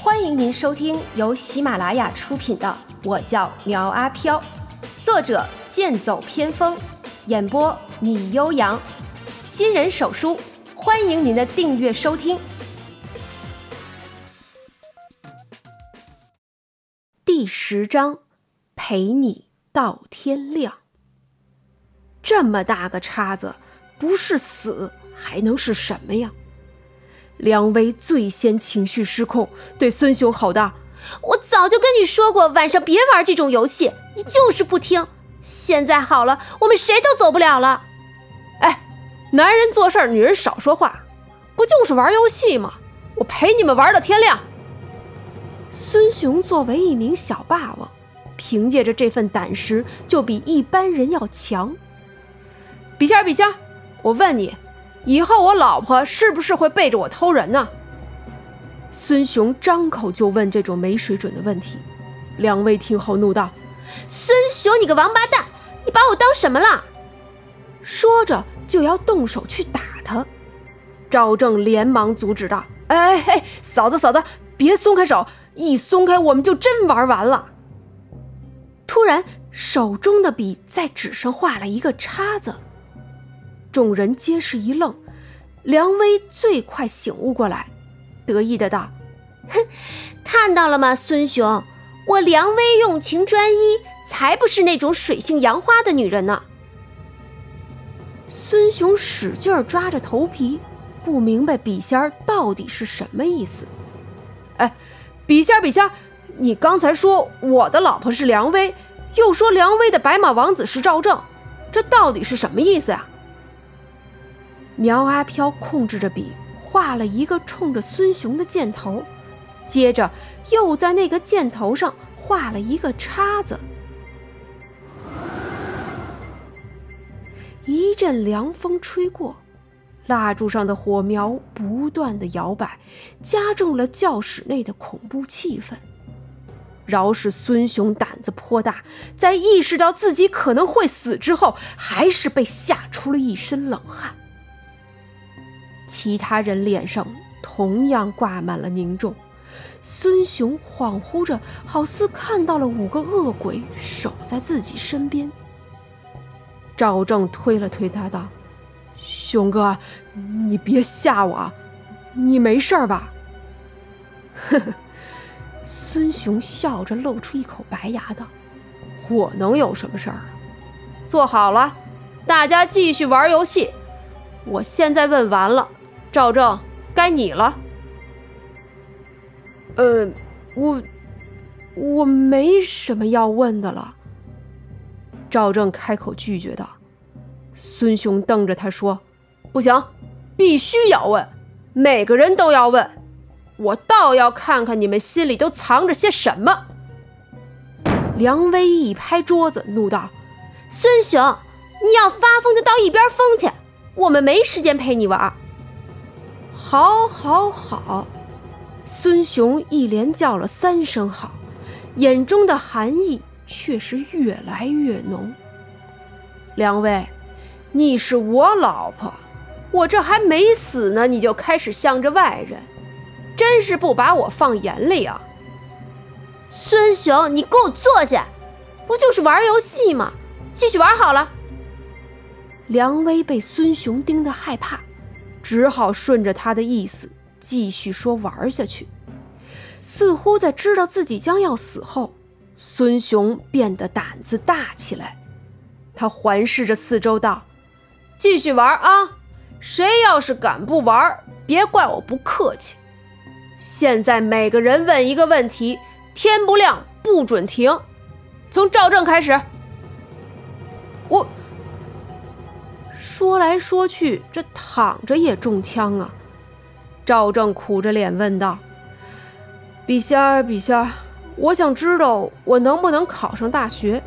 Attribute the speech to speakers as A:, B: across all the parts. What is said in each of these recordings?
A: 欢迎您收听由喜马拉雅出品的《我叫苗阿飘》，作者剑走偏锋，演播米悠扬，新人手书，欢迎您的订阅收听。第十章，陪你到天亮。这么大个叉子，不是死还能是什么呀？梁威最先情绪失控，对孙雄吼道：“
B: 我早就跟你说过，晚上别玩这种游戏，你就是不听。现在好了，我们谁都走不了了。”
A: 哎，男人做事，女人少说话，不就是玩游戏吗？我陪你们玩到天亮。孙雄作为一名小霸王，凭借着这份胆识，就比一般人要强。笔仙儿，笔仙儿，我问你。以后我老婆是不是会背着我偷人呢？孙雄张口就问这种没水准的问题。两位听后怒道：“
B: 孙雄，你个王八蛋，你把我当什么了？”
A: 说着就要动手去打他。赵正连忙阻止道：“哎哎哎，嫂子嫂子，别松开手，一松开我们就真玩完了。”突然，手中的笔在纸上画了一个叉子。众人皆是一愣，梁威最快醒悟过来，得意的道：“
B: 哼，看到了吗，孙雄，我梁威用情专一，才不是那种水性杨花的女人呢。”
A: 孙雄使劲抓着头皮，不明白笔仙儿到底是什么意思。哎，笔仙儿，笔仙儿，你刚才说我的老婆是梁威，又说梁威的白马王子是赵正，这到底是什么意思呀？苗阿飘控制着笔，画了一个冲着孙雄的箭头，接着又在那个箭头上画了一个叉子。一阵凉风吹过，蜡烛上的火苗不断的摇摆，加重了教室内的恐怖气氛。饶是孙雄胆子颇大，在意识到自己可能会死之后，还是被吓出了一身冷汗。其他人脸上同样挂满了凝重，孙雄恍惚着，好似看到了五个恶鬼守在自己身边。赵正推了推他，道：“雄哥，你别吓我，你没事吧？”呵呵，孙雄笑着露出一口白牙，道：“我能有什么事儿？坐好了，大家继续玩游戏。我现在问完了。”赵正，该你了。呃，我我没什么要问的了。赵正开口拒绝道。孙雄瞪着他说：“不行，必须要问，每个人都要问。我倒要看看你们心里都藏着些什么。”梁威一拍桌子，怒道：“
B: 孙雄，你要发疯就到一边疯去，我们没时间陪你玩。”
A: 好，好，好！孙雄一连叫了三声好，眼中的寒意却是越来越浓。两位，你是我老婆，我这还没死呢，你就开始向着外人，真是不把我放眼里啊！
B: 孙雄，你给我坐下！不就是玩游戏吗？继续玩好了。
A: 梁威被孙雄盯得害怕。只好顺着他的意思继续说玩下去，似乎在知道自己将要死后，孙雄变得胆子大起来。他环视着四周道：“继续玩啊！谁要是敢不玩，别怪我不客气。现在每个人问一个问题，天不亮不准停。从赵正开始。”我。说来说去，这躺着也中枪啊！赵正苦着脸问道：“笔仙儿，笔仙儿，我想知道我能不能考上大学。”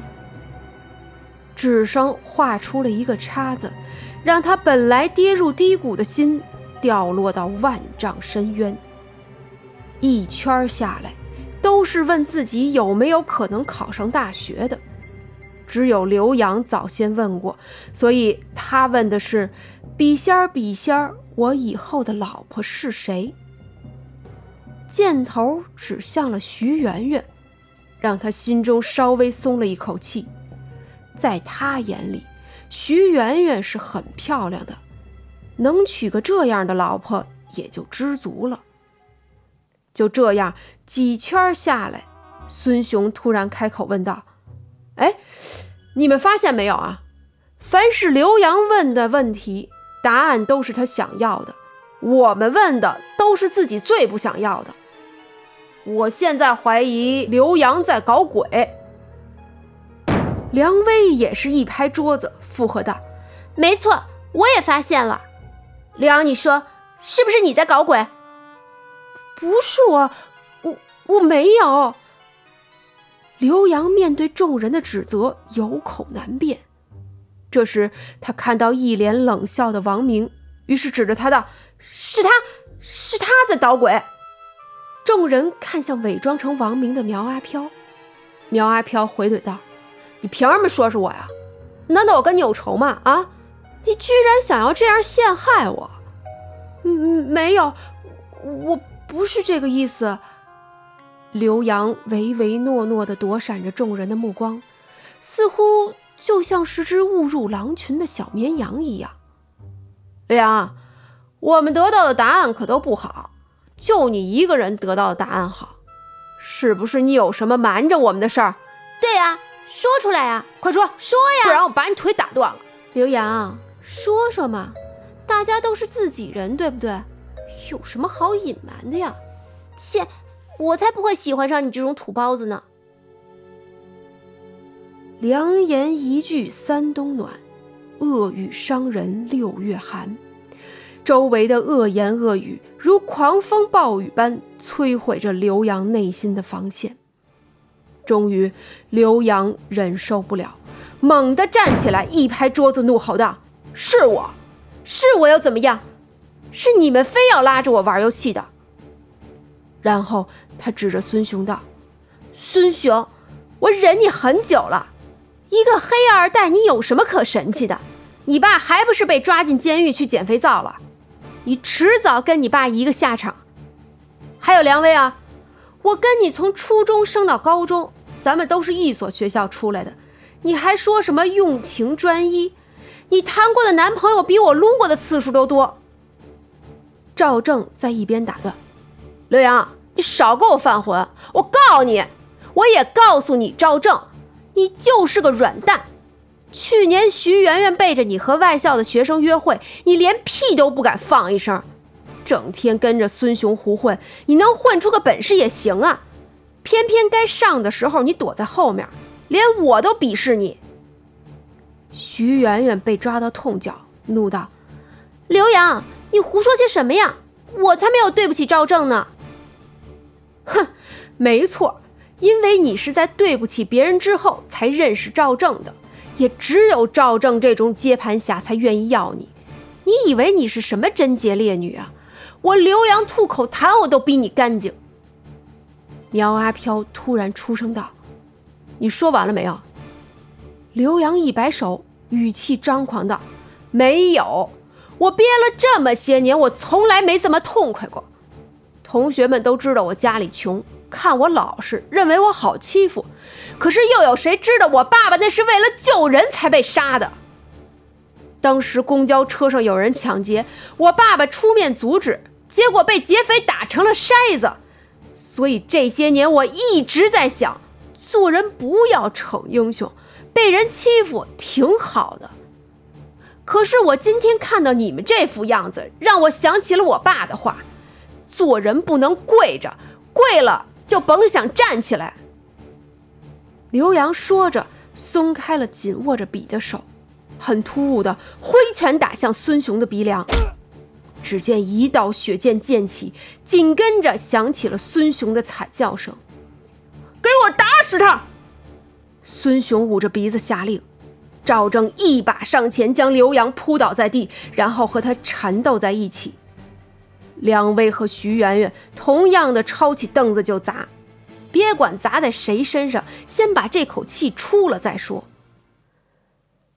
A: 纸上画出了一个叉子，让他本来跌入低谷的心掉落到万丈深渊。一圈下来，都是问自己有没有可能考上大学的。只有刘洋早先问过，所以他问的是：“笔仙儿，笔仙儿，我以后的老婆是谁？”箭头指向了徐媛媛，让他心中稍微松了一口气。在他眼里，徐媛媛是很漂亮的，能娶个这样的老婆也就知足了。就这样几圈下来，孙雄突然开口问道：“哎，你们发现没有啊？凡是刘洋问的问题，答案都是他想要的；我们问的都是自己最不想要的。我现在怀疑刘洋在搞鬼。”梁威也是一拍桌子附和道：“
B: 没错，我也发现了。刘洋，你说是不是你在搞鬼？”
A: 不是我，我我没有。刘洋面对众人的指责，有口难辩。这时，他看到一脸冷笑的王明，于是指着他道：“是他，是他在捣鬼。”众人看向伪装成王明的苗阿飘，苗阿飘回怼道：“你凭什么说是我呀？难道我跟你有仇吗？啊，你居然想要这样陷害我？嗯，没有，我。”不是这个意思。刘洋唯唯诺诺地躲闪着众人的目光，似乎就像是只误入狼群的小绵羊一样。刘洋，我们得到的答案可都不好，就你一个人得到的答案好，是不是？你有什么瞒着我们的事儿？
B: 对呀，说出来呀，
A: 快说
B: 说呀，
A: 不然我把你腿打断了。
B: 刘洋，说说嘛，大家都是自己人，对不对？有什么好隐瞒的呀？切，我才不会喜欢上你这种土包子呢！
A: 良言一句三冬暖，恶语伤人六月寒。周围的恶言恶语如狂风暴雨般摧毁着刘洋内心的防线。终于，刘洋忍受不了，猛地站起来，一拍桌子，怒吼道：“是我，是我又怎么样？”是你们非要拉着我玩游戏的。然后他指着孙雄道：“孙雄，我忍你很久了，一个黑二代，你有什么可神气的？你爸还不是被抓进监狱去捡肥皂了？你迟早跟你爸一个下场。还有梁威啊，我跟你从初中升到高中，咱们都是一所学校出来的，你还说什么用情专一？你谈过的男朋友比我撸过的次数都多。”赵正在一边打断：“刘洋，你少给我犯浑！我告诉你，我也告诉你，赵正，你就是个软蛋。去年徐媛媛背着你和外校的学生约会，你连屁都不敢放一声，整天跟着孙雄胡混。你能混出个本事也行啊，偏偏该上的时候你躲在后面，连我都鄙视你。”徐媛媛被抓到痛脚，怒道：“
B: 刘洋！”你胡说些什么呀？我才没有对不起赵正呢！
A: 哼，没错，因为你是在对不起别人之后才认识赵正的，也只有赵正这种接盘侠才愿意要你。你以为你是什么贞洁烈女啊？我刘洋吐口痰我都比你干净。苗阿飘突然出声道：“你说完了没有？”刘洋一摆手，语气张狂道：“没有。”我憋了这么些年，我从来没这么痛快过。同学们都知道我家里穷，看我老实，认为我好欺负。可是又有谁知道我爸爸那是为了救人才被杀的？当时公交车上有人抢劫，我爸爸出面阻止，结果被劫匪打成了筛子。所以这些年我一直在想，做人不要逞英雄，被人欺负挺好的。可是我今天看到你们这副样子，让我想起了我爸的话：做人不能跪着，跪了就甭想站起来。刘洋说着，松开了紧握着笔的手，很突兀的挥拳打向孙雄的鼻梁。只见一道血溅溅起，紧跟着响起了孙雄的惨叫声：“给我打死他！”孙雄捂着鼻子下令。赵正一把上前，将刘洋扑倒在地，然后和他缠斗在一起。梁威和徐媛媛同样的抄起凳子就砸，别管砸在谁身上，先把这口气出了再说。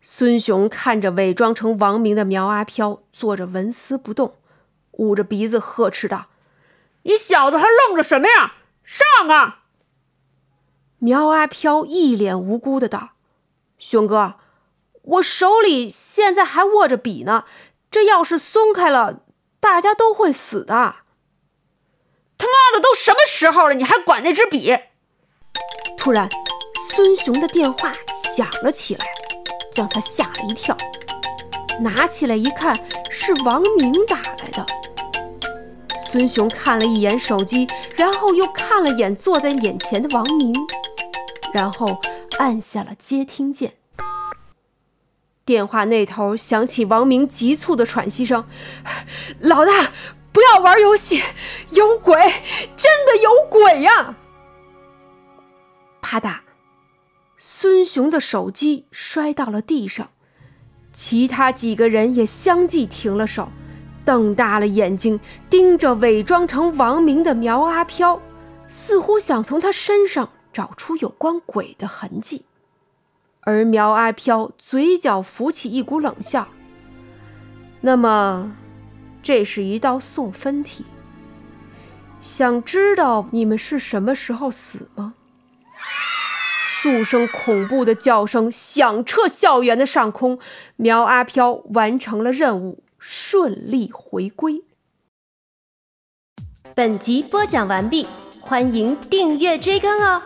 A: 孙雄看着伪装成王明的苗阿飘坐着纹丝不动，捂着鼻子呵斥道：“
C: 你小子还愣着什么呀？上啊！
A: 苗阿飘一脸无辜的道：“熊哥，我手里现在还握着笔呢，这要是松开了，大家都会死的。”
C: 他妈的，都什么时候了，你还管那支笔？
A: 突然，孙雄的电话响了起来，将他吓了一跳。拿起来一看，是王明打来的。孙雄看了一眼手机，然后又看了眼坐在眼前的王明。然后按下了接听键，电话那头响起王明急促的喘息声：“老大，不要玩游戏，有鬼，真的有鬼呀！”啪嗒，孙雄的手机摔到了地上，其他几个人也相继停了手，瞪大了眼睛盯着伪装成王明的苗阿飘，似乎想从他身上。找出有关鬼的痕迹，而苗阿飘嘴角浮起一股冷笑。那么，这是一道送分题。想知道你们是什么时候死吗？数声恐怖的叫声响彻校园的上空，苗阿飘完成了任务，顺利回归。
B: 本集播讲完毕，欢迎订阅追更哦。